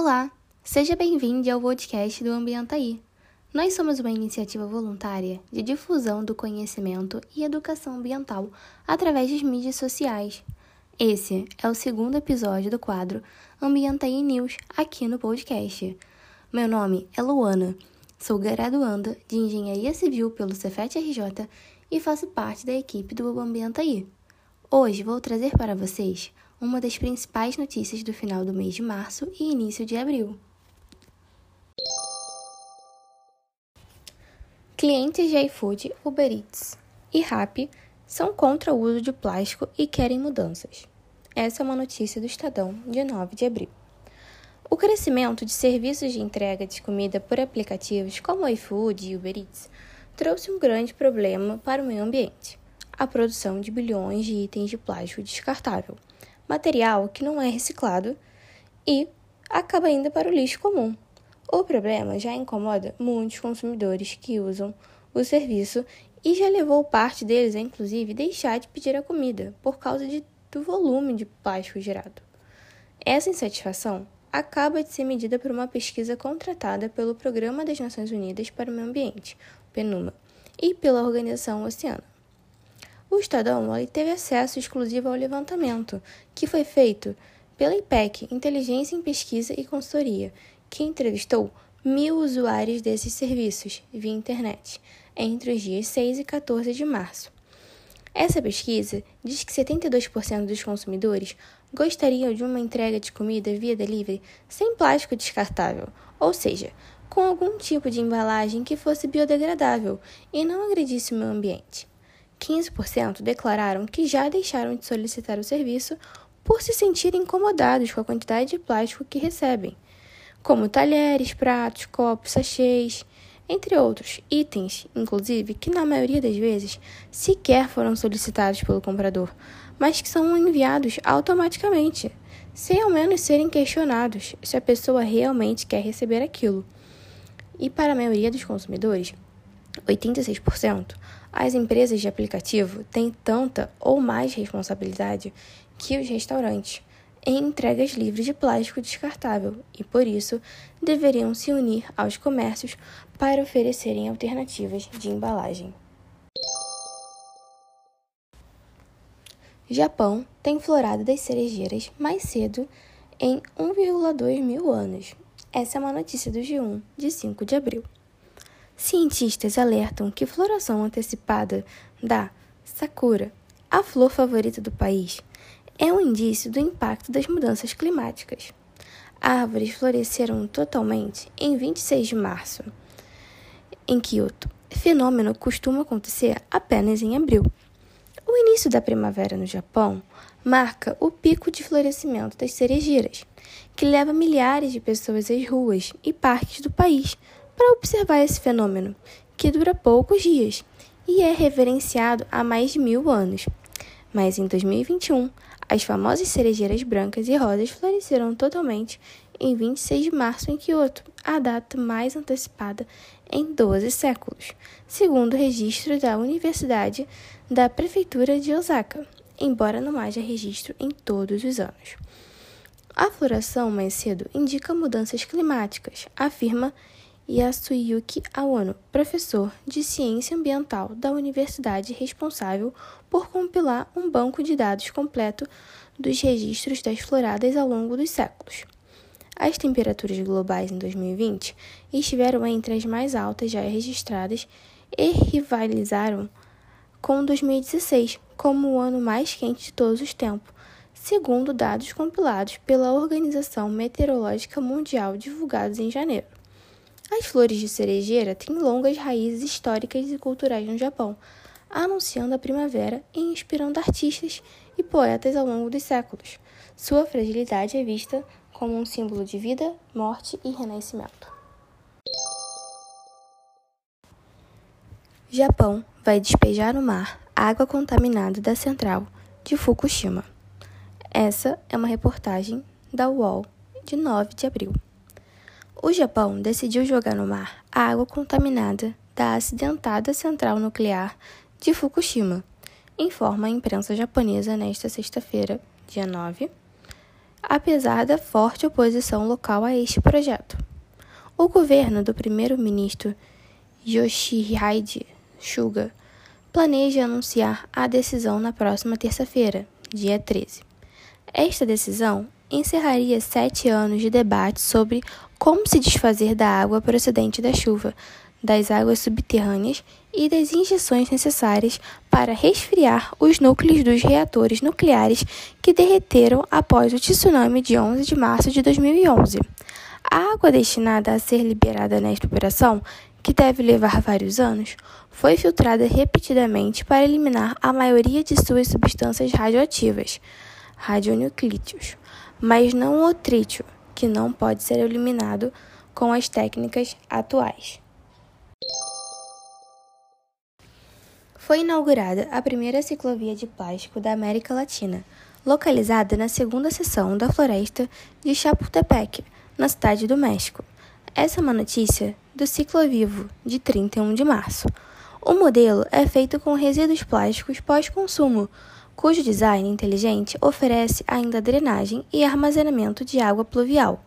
Olá, seja bem-vindo ao podcast do Ambientaí. Nós somos uma iniciativa voluntária de difusão do conhecimento e educação ambiental através das mídias sociais. Esse é o segundo episódio do quadro Ambientaí News aqui no podcast. Meu nome é Luana, sou graduanda de Engenharia Civil pelo Cefet-RJ e faço parte da equipe do Ambientaí. Hoje vou trazer para vocês uma das principais notícias do final do mês de março e início de abril. Clientes de iFood, Uber Eats e Rappi são contra o uso de plástico e querem mudanças. Essa é uma notícia do Estadão, de 9 de abril. O crescimento de serviços de entrega de comida por aplicativos como iFood e Uber Eats trouxe um grande problema para o meio ambiente: a produção de bilhões de itens de plástico descartável material que não é reciclado e acaba indo para o lixo comum. O problema já incomoda muitos consumidores que usam o serviço e já levou parte deles a, inclusive, deixar de pedir a comida por causa de, do volume de plástico gerado. Essa insatisfação acaba de ser medida por uma pesquisa contratada pelo Programa das Nações Unidas para o Meio Ambiente, PNUMA, e pela Organização Oceana. O Estadão teve acesso exclusivo ao levantamento, que foi feito pela IPEC, Inteligência em Pesquisa e Consultoria, que entrevistou mil usuários desses serviços via internet entre os dias 6 e 14 de março. Essa pesquisa diz que 72% dos consumidores gostariam de uma entrega de comida via delivery sem plástico descartável, ou seja, com algum tipo de embalagem que fosse biodegradável e não agredisse o meio ambiente. 15% declararam que já deixaram de solicitar o serviço por se sentirem incomodados com a quantidade de plástico que recebem, como talheres, pratos, copos, sachês, entre outros itens, inclusive, que na maioria das vezes sequer foram solicitados pelo comprador, mas que são enviados automaticamente, sem ao menos serem questionados se a pessoa realmente quer receber aquilo. E para a maioria dos consumidores, 86%, as empresas de aplicativo têm tanta ou mais responsabilidade que os restaurantes em entregas livres de plástico descartável e, por isso, deveriam se unir aos comércios para oferecerem alternativas de embalagem. Japão tem florada das cerejeiras mais cedo em 1,2 mil anos. Essa é uma notícia do G1 de 5 de abril. Cientistas alertam que floração antecipada da sakura, a flor favorita do país, é um indício do impacto das mudanças climáticas. Árvores floresceram totalmente em 26 de março, em Kyoto. Fenômeno costuma acontecer apenas em abril. O início da primavera no Japão marca o pico de florescimento das cerejeiras, que leva milhares de pessoas às ruas e parques do país para observar esse fenômeno, que dura poucos dias e é reverenciado há mais de mil anos. Mas em 2021, as famosas cerejeiras brancas e rosas floresceram totalmente em 26 de março em Kyoto, a data mais antecipada em 12 séculos, segundo o registro da Universidade da Prefeitura de Osaka, embora não haja registro em todos os anos. A floração mais cedo indica mudanças climáticas, afirma Yasuyuki Awano, professor de ciência ambiental da universidade responsável por compilar um banco de dados completo dos registros das floradas ao longo dos séculos. As temperaturas globais em 2020 estiveram entre as mais altas já registradas e rivalizaram com 2016 como o ano mais quente de todos os tempos, segundo dados compilados pela Organização Meteorológica Mundial divulgados em janeiro. As flores de cerejeira têm longas raízes históricas e culturais no Japão, anunciando a primavera e inspirando artistas e poetas ao longo dos séculos. Sua fragilidade é vista como um símbolo de vida, morte e renascimento. Japão vai despejar no mar água contaminada da central de Fukushima. Essa é uma reportagem da UOL de 9 de abril. O Japão decidiu jogar no mar a água contaminada da acidentada central nuclear de Fukushima, informa a imprensa japonesa nesta sexta-feira, dia 9. apesar da forte oposição local a este projeto. O governo do primeiro-ministro Yoshihide Suga planeja anunciar a decisão na próxima terça-feira, dia 13. Esta decisão encerraria sete anos de debate sobre como se desfazer da água procedente da chuva, das águas subterrâneas e das injeções necessárias para resfriar os núcleos dos reatores nucleares que derreteram após o tsunami de 11 de março de 2011. A água destinada a ser liberada nesta operação, que deve levar vários anos, foi filtrada repetidamente para eliminar a maioria de suas substâncias radioativas, radionuclídeos, mas não o trítio, que não pode ser eliminado com as técnicas atuais. Foi inaugurada a primeira ciclovia de plástico da América Latina, localizada na segunda seção da floresta de Chapultepec, na cidade do México. Essa é uma notícia do Ciclovivo, de 31 de março. O modelo é feito com resíduos plásticos pós-consumo, cujo design inteligente oferece ainda drenagem e armazenamento de água pluvial.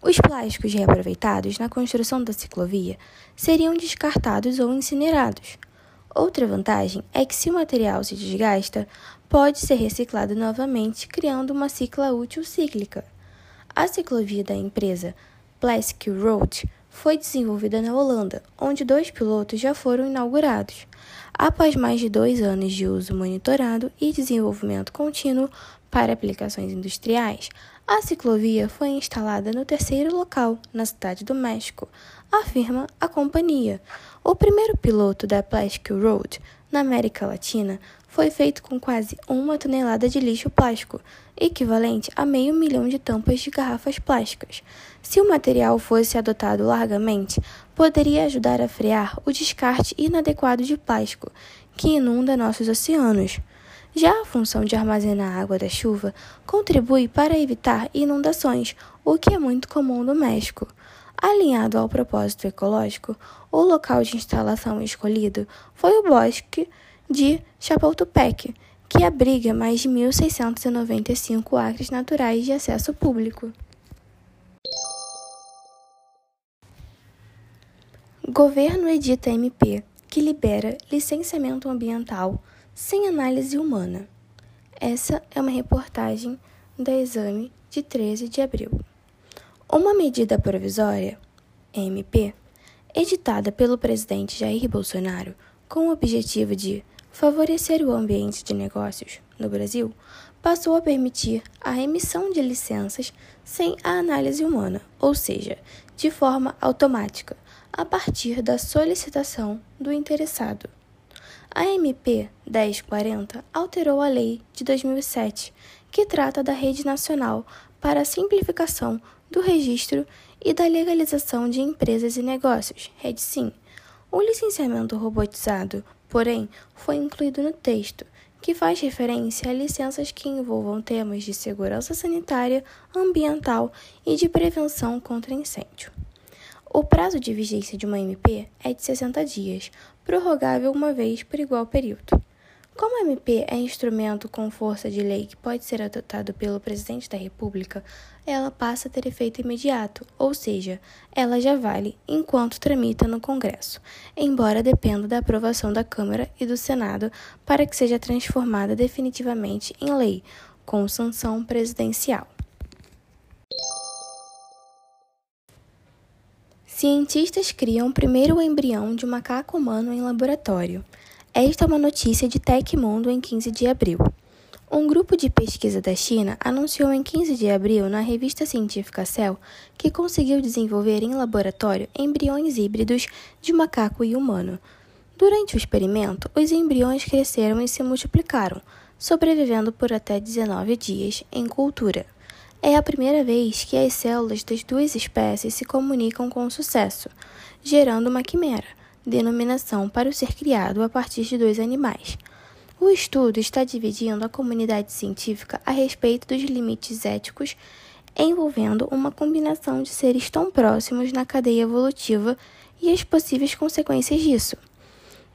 Os plásticos reaproveitados na construção da ciclovia seriam descartados ou incinerados. Outra vantagem é que, se o material se desgasta, pode ser reciclado novamente, criando uma cicla útil cíclica. A ciclovia da empresa Plastic Road foi desenvolvida na Holanda, onde dois pilotos já foram inaugurados. Após mais de dois anos de uso monitorado e desenvolvimento contínuo para aplicações industriais, a ciclovia foi instalada no terceiro local, na cidade do México, afirma a companhia. O primeiro piloto da Plastic Road na América Latina foi feito com quase uma tonelada de lixo plástico, equivalente a meio milhão de tampas de garrafas plásticas. Se o material fosse adotado largamente, poderia ajudar a frear o descarte inadequado de plástico que inunda nossos oceanos. Já a função de armazenar água da chuva contribui para evitar inundações, o que é muito comum no México. Alinhado ao propósito ecológico, o local de instalação escolhido foi o bosque de Chapultepec, que abriga mais de 1.695 acres naturais de acesso público. Governo edita MP que libera licenciamento ambiental sem análise humana. Essa é uma reportagem da Exame de 13 de abril. Uma medida provisória, MP, editada pelo presidente Jair Bolsonaro com o objetivo de favorecer o ambiente de negócios no Brasil, passou a permitir a emissão de licenças sem a análise humana, ou seja, de forma automática a partir da solicitação do interessado. A MP 1040 alterou a Lei de 2007, que trata da Rede Nacional para a Simplificação do Registro e da Legalização de Empresas e Negócios, REDSIM. O licenciamento robotizado, porém, foi incluído no texto, que faz referência a licenças que envolvam temas de segurança sanitária, ambiental e de prevenção contra incêndio. O prazo de vigência de uma MP é de 60 dias, prorrogável uma vez por igual período. Como a MP é instrumento com força de lei que pode ser adotado pelo Presidente da República, ela passa a ter efeito imediato, ou seja, ela já vale enquanto tramita no Congresso, embora dependa da aprovação da Câmara e do Senado para que seja transformada definitivamente em lei, com sanção presidencial. Cientistas criam primeiro o embrião de macaco humano em laboratório. Esta é uma notícia de Tecmundo em 15 de abril. Um grupo de pesquisa da China anunciou em 15 de abril na revista científica Cell que conseguiu desenvolver em laboratório embriões híbridos de macaco e humano. Durante o experimento, os embriões cresceram e se multiplicaram, sobrevivendo por até 19 dias em cultura. É a primeira vez que as células das duas espécies se comunicam com sucesso, gerando uma quimera, denominação para o ser criado a partir de dois animais. O estudo está dividindo a comunidade científica a respeito dos limites éticos envolvendo uma combinação de seres tão próximos na cadeia evolutiva e as possíveis consequências disso.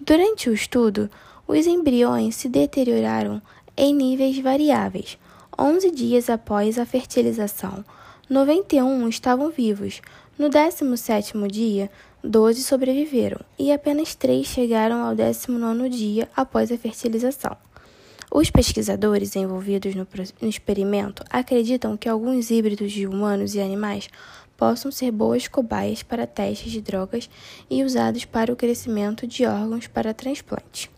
Durante o estudo, os embriões se deterioraram em níveis variáveis 11 dias após a fertilização, 91 estavam vivos. No 17º dia, 12 sobreviveram e apenas 3 chegaram ao 19º dia após a fertilização. Os pesquisadores envolvidos no experimento acreditam que alguns híbridos de humanos e animais possam ser boas cobaias para testes de drogas e usados para o crescimento de órgãos para transplante.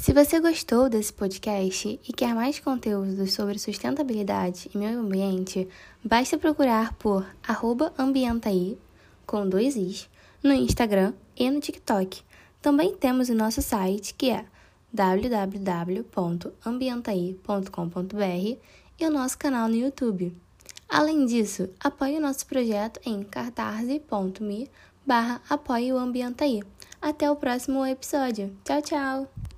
Se você gostou desse podcast e quer mais conteúdos sobre sustentabilidade e meio ambiente, basta procurar por ambientaí, com dois i's, no Instagram e no TikTok. Também temos o nosso site, que é www.ambientaí.com.br e o nosso canal no YouTube. Além disso, apoie o nosso projeto em cartarse.me barra apoie o Ambientaí. Até o próximo episódio. Tchau, tchau!